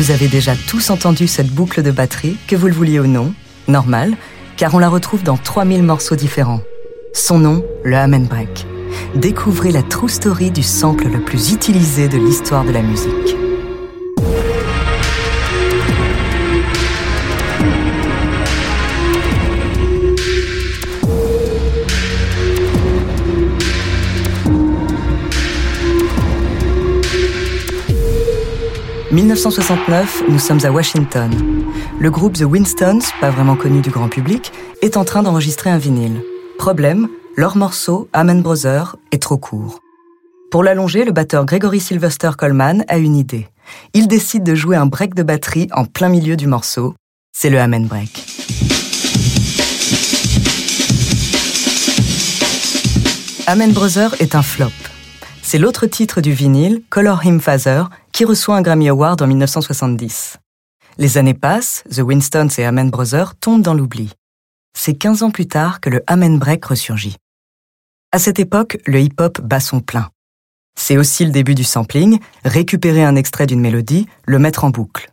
Vous avez déjà tous entendu cette boucle de batterie, que vous le vouliez ou non. Normal, car on la retrouve dans 3000 morceaux différents. Son nom, le Amen Break. Découvrez la true story du sample le plus utilisé de l'histoire de la musique. « 1969, nous sommes à Washington. Le groupe The Winstons, pas vraiment connu du grand public, est en train d'enregistrer un vinyle. Problème, leur morceau, Amen Brother, est trop court. Pour l'allonger, le batteur Gregory Sylvester Coleman a une idée. Il décide de jouer un break de batterie en plein milieu du morceau. C'est le Amen Break. Amen Brother est un flop. C'est l'autre titre du vinyle, Color Him Father, qui reçoit un Grammy Award en 1970. Les années passent, The Winstons et Amen Brothers tombent dans l'oubli. C'est 15 ans plus tard que le Amen Break ressurgit. À cette époque, le hip-hop bat son plein. C'est aussi le début du sampling, récupérer un extrait d'une mélodie, le mettre en boucle.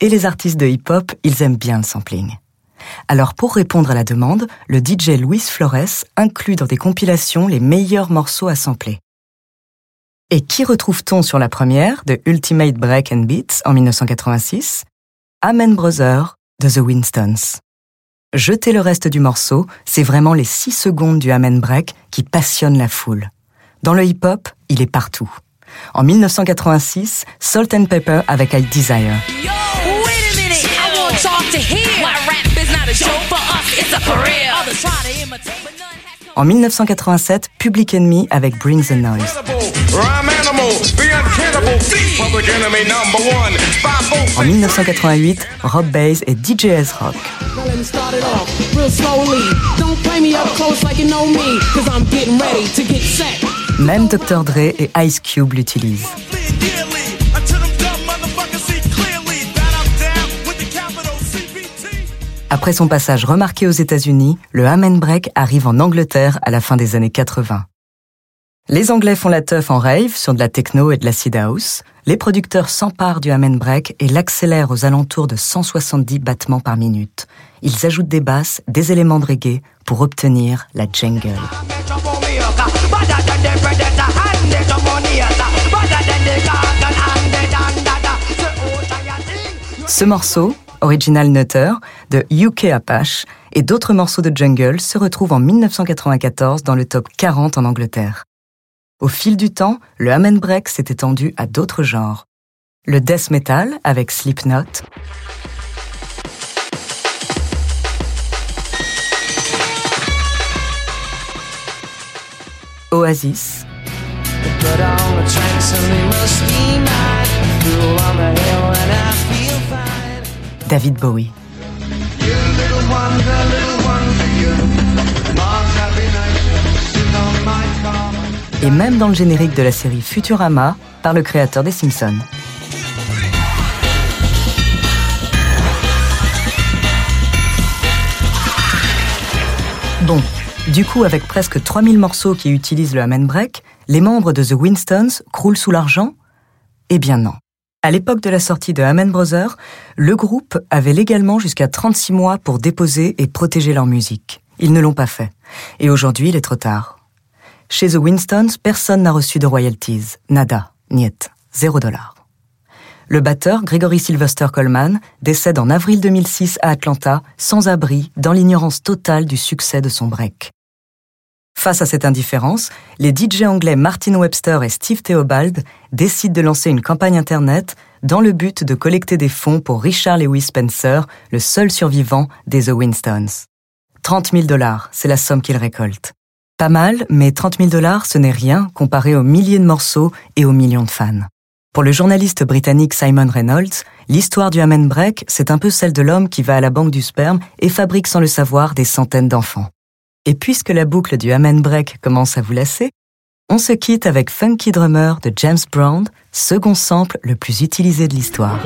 Et les artistes de hip-hop, ils aiment bien le sampling. Alors pour répondre à la demande, le DJ Luis Flores inclut dans des compilations les meilleurs morceaux à sampler. Et qui retrouve-t-on sur la première de Ultimate Break and Beats en 1986 Amen Brother de The Winstons. Jetez le reste du morceau, c'est vraiment les 6 secondes du Amen Break qui passionnent la foule. Dans le hip-hop, il est partout. En 1986, Salt and Pepper avec I Desire. En 1987, Public Enemy avec Bring the Noise. En 1988, Rob Bass et DJS Rock. Même Dr. Dre et Ice Cube l'utilisent. Après son passage remarqué aux États-Unis, le Amen Break arrive en Angleterre à la fin des années 80. Les Anglais font la teuf en rave sur de la techno et de l'acid house. Les producteurs s'emparent du Amen Break et l'accélèrent aux alentours de 170 battements par minute. Ils ajoutent des basses, des éléments de reggae pour obtenir la jungle. Ce morceau, Original Nutter, de UK Apache, et d'autres morceaux de jungle se retrouvent en 1994 dans le top 40 en Angleterre. Au fil du temps, le Amen Break s'est étendu à d'autres genres. Le death metal avec Slipknot, Oasis, David Bowie. Et même dans le générique de la série Futurama par le créateur des Simpsons. Bon, du coup, avec presque 3000 morceaux qui utilisent le Amen Break, les membres de The Winstons croulent sous l'argent? Eh bien non. À l'époque de la sortie de Amen Brothers, le groupe avait légalement jusqu'à 36 mois pour déposer et protéger leur musique. Ils ne l'ont pas fait. Et aujourd'hui, il est trop tard. Chez The Winstons, personne n'a reçu de royalties. Nada. Niet. Zéro dollar. Le batteur, Gregory Sylvester Coleman, décède en avril 2006 à Atlanta, sans abri, dans l'ignorance totale du succès de son break. Face à cette indifférence, les DJ anglais Martin Webster et Steve Theobald décident de lancer une campagne Internet dans le but de collecter des fonds pour Richard Lewis Spencer, le seul survivant des The Winstons. 30 000 dollars, c'est la somme qu'ils récoltent. Pas mal, mais 30 000 dollars, ce n'est rien comparé aux milliers de morceaux et aux millions de fans. Pour le journaliste britannique Simon Reynolds, l'histoire du Amen Break, c'est un peu celle de l'homme qui va à la banque du sperme et fabrique sans le savoir des centaines d'enfants. Et puisque la boucle du Amen Break commence à vous lasser, on se quitte avec Funky Drummer de James Brown, second sample le plus utilisé de l'histoire.